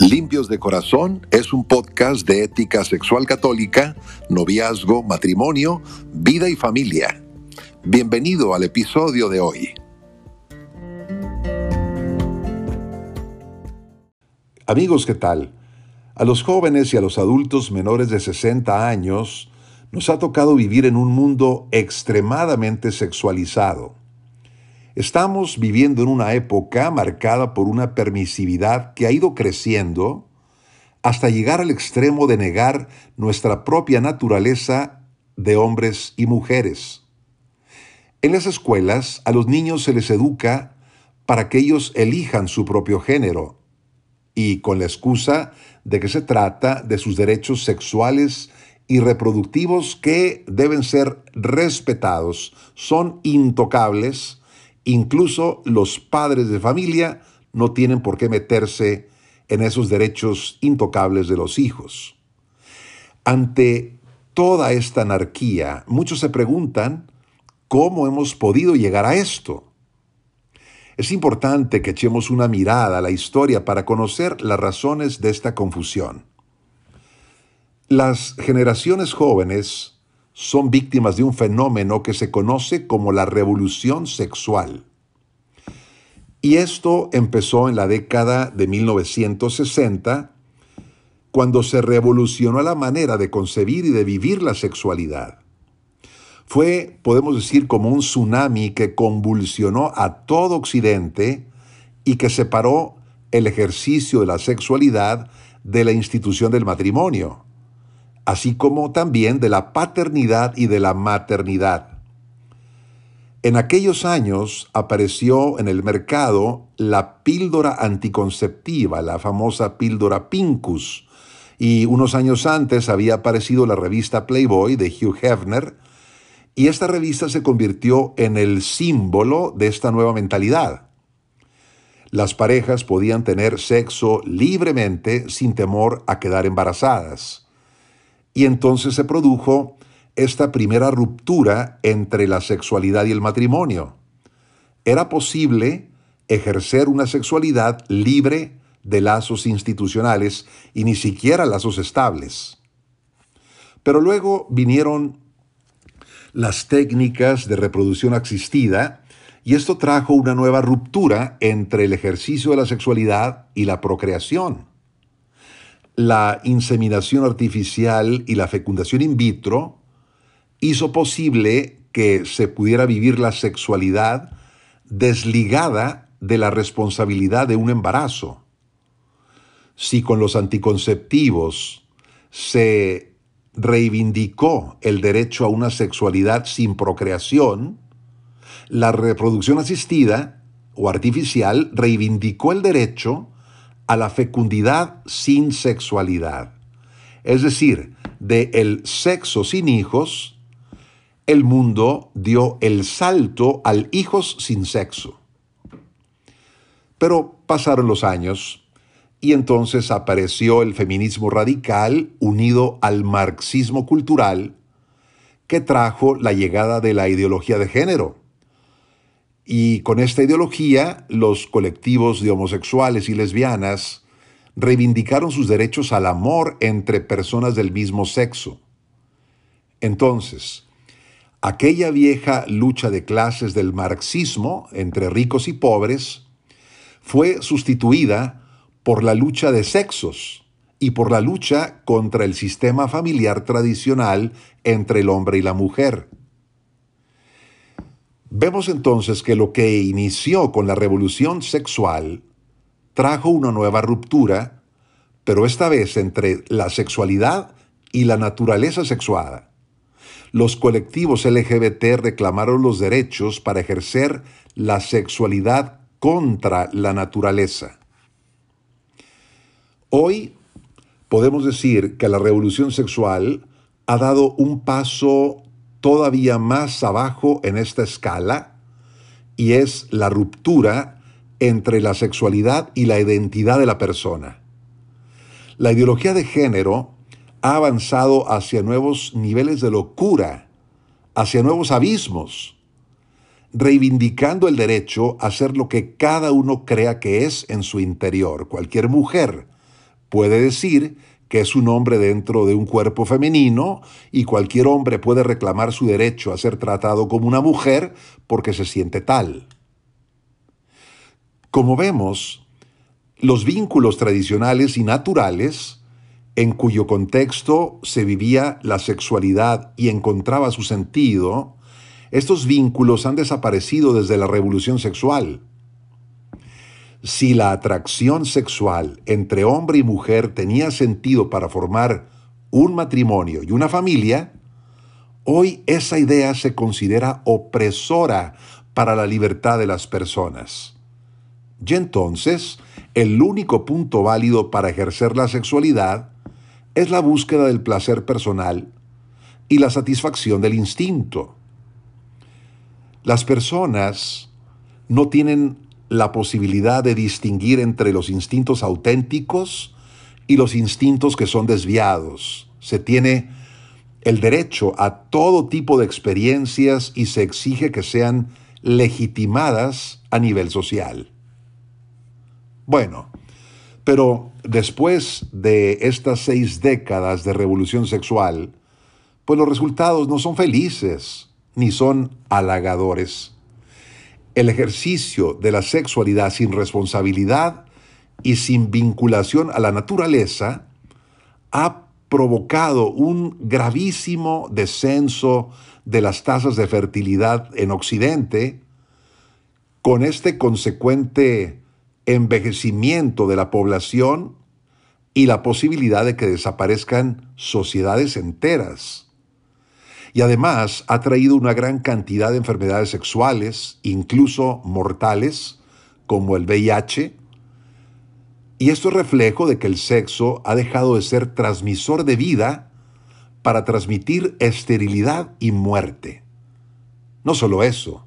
Limpios de Corazón es un podcast de ética sexual católica, noviazgo, matrimonio, vida y familia. Bienvenido al episodio de hoy. Amigos, ¿qué tal? A los jóvenes y a los adultos menores de 60 años nos ha tocado vivir en un mundo extremadamente sexualizado. Estamos viviendo en una época marcada por una permisividad que ha ido creciendo hasta llegar al extremo de negar nuestra propia naturaleza de hombres y mujeres. En las escuelas a los niños se les educa para que ellos elijan su propio género y con la excusa de que se trata de sus derechos sexuales y reproductivos que deben ser respetados, son intocables Incluso los padres de familia no tienen por qué meterse en esos derechos intocables de los hijos. Ante toda esta anarquía, muchos se preguntan cómo hemos podido llegar a esto. Es importante que echemos una mirada a la historia para conocer las razones de esta confusión. Las generaciones jóvenes son víctimas de un fenómeno que se conoce como la revolución sexual. Y esto empezó en la década de 1960, cuando se revolucionó la manera de concebir y de vivir la sexualidad. Fue, podemos decir, como un tsunami que convulsionó a todo Occidente y que separó el ejercicio de la sexualidad de la institución del matrimonio así como también de la paternidad y de la maternidad. En aquellos años apareció en el mercado la píldora anticonceptiva, la famosa píldora Pincus, y unos años antes había aparecido la revista Playboy de Hugh Hefner, y esta revista se convirtió en el símbolo de esta nueva mentalidad. Las parejas podían tener sexo libremente sin temor a quedar embarazadas. Y entonces se produjo esta primera ruptura entre la sexualidad y el matrimonio. Era posible ejercer una sexualidad libre de lazos institucionales y ni siquiera lazos estables. Pero luego vinieron las técnicas de reproducción asistida y esto trajo una nueva ruptura entre el ejercicio de la sexualidad y la procreación la inseminación artificial y la fecundación in vitro hizo posible que se pudiera vivir la sexualidad desligada de la responsabilidad de un embarazo. Si con los anticonceptivos se reivindicó el derecho a una sexualidad sin procreación, la reproducción asistida o artificial reivindicó el derecho a la fecundidad sin sexualidad. Es decir, de el sexo sin hijos, el mundo dio el salto al hijos sin sexo. Pero pasaron los años y entonces apareció el feminismo radical unido al marxismo cultural que trajo la llegada de la ideología de género y con esta ideología, los colectivos de homosexuales y lesbianas reivindicaron sus derechos al amor entre personas del mismo sexo. Entonces, aquella vieja lucha de clases del marxismo entre ricos y pobres fue sustituida por la lucha de sexos y por la lucha contra el sistema familiar tradicional entre el hombre y la mujer. Vemos entonces que lo que inició con la revolución sexual trajo una nueva ruptura, pero esta vez entre la sexualidad y la naturaleza sexuada. Los colectivos LGBT reclamaron los derechos para ejercer la sexualidad contra la naturaleza. Hoy podemos decir que la revolución sexual ha dado un paso todavía más abajo en esta escala y es la ruptura entre la sexualidad y la identidad de la persona. La ideología de género ha avanzado hacia nuevos niveles de locura, hacia nuevos abismos, reivindicando el derecho a ser lo que cada uno crea que es en su interior. Cualquier mujer puede decir que es un hombre dentro de un cuerpo femenino y cualquier hombre puede reclamar su derecho a ser tratado como una mujer porque se siente tal. Como vemos, los vínculos tradicionales y naturales, en cuyo contexto se vivía la sexualidad y encontraba su sentido, estos vínculos han desaparecido desde la revolución sexual. Si la atracción sexual entre hombre y mujer tenía sentido para formar un matrimonio y una familia, hoy esa idea se considera opresora para la libertad de las personas. Y entonces, el único punto válido para ejercer la sexualidad es la búsqueda del placer personal y la satisfacción del instinto. Las personas no tienen la posibilidad de distinguir entre los instintos auténticos y los instintos que son desviados. Se tiene el derecho a todo tipo de experiencias y se exige que sean legitimadas a nivel social. Bueno, pero después de estas seis décadas de revolución sexual, pues los resultados no son felices ni son halagadores el ejercicio de la sexualidad sin responsabilidad y sin vinculación a la naturaleza ha provocado un gravísimo descenso de las tasas de fertilidad en Occidente, con este consecuente envejecimiento de la población y la posibilidad de que desaparezcan sociedades enteras y además ha traído una gran cantidad de enfermedades sexuales, incluso mortales, como el VIH, y esto es reflejo de que el sexo ha dejado de ser transmisor de vida para transmitir esterilidad y muerte. No solo eso,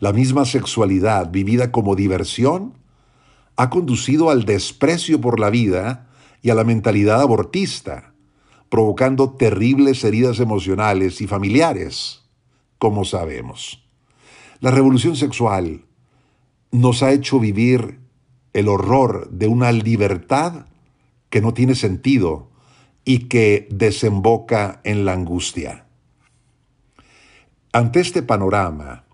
la misma sexualidad vivida como diversión ha conducido al desprecio por la vida y a la mentalidad abortista, provocando terribles heridas emocionales y familiares, como sabemos. La revolución sexual nos ha hecho vivir el horror de una libertad que no tiene sentido y que desemboca en la angustia. Ante este panorama,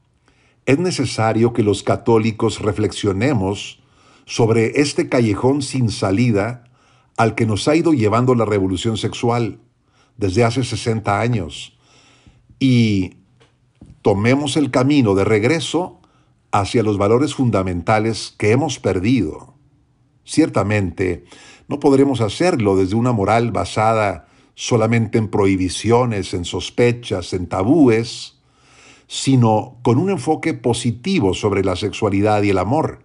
es necesario que los católicos reflexionemos sobre este callejón sin salida al que nos ha ido llevando la revolución sexual desde hace 60 años y tomemos el camino de regreso hacia los valores fundamentales que hemos perdido. Ciertamente, no podremos hacerlo desde una moral basada solamente en prohibiciones, en sospechas, en tabúes, sino con un enfoque positivo sobre la sexualidad y el amor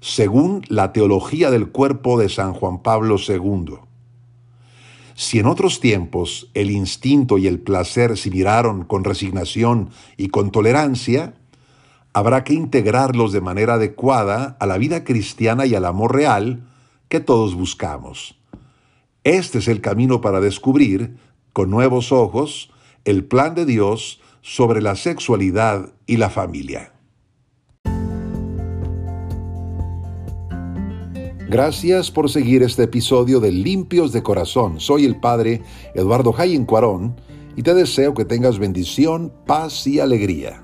según la teología del cuerpo de San Juan Pablo II. Si en otros tiempos el instinto y el placer se miraron con resignación y con tolerancia, habrá que integrarlos de manera adecuada a la vida cristiana y al amor real que todos buscamos. Este es el camino para descubrir, con nuevos ojos, el plan de Dios sobre la sexualidad y la familia. Gracias por seguir este episodio de Limpios de Corazón. Soy el Padre Eduardo Jayen Cuarón y te deseo que tengas bendición, paz y alegría.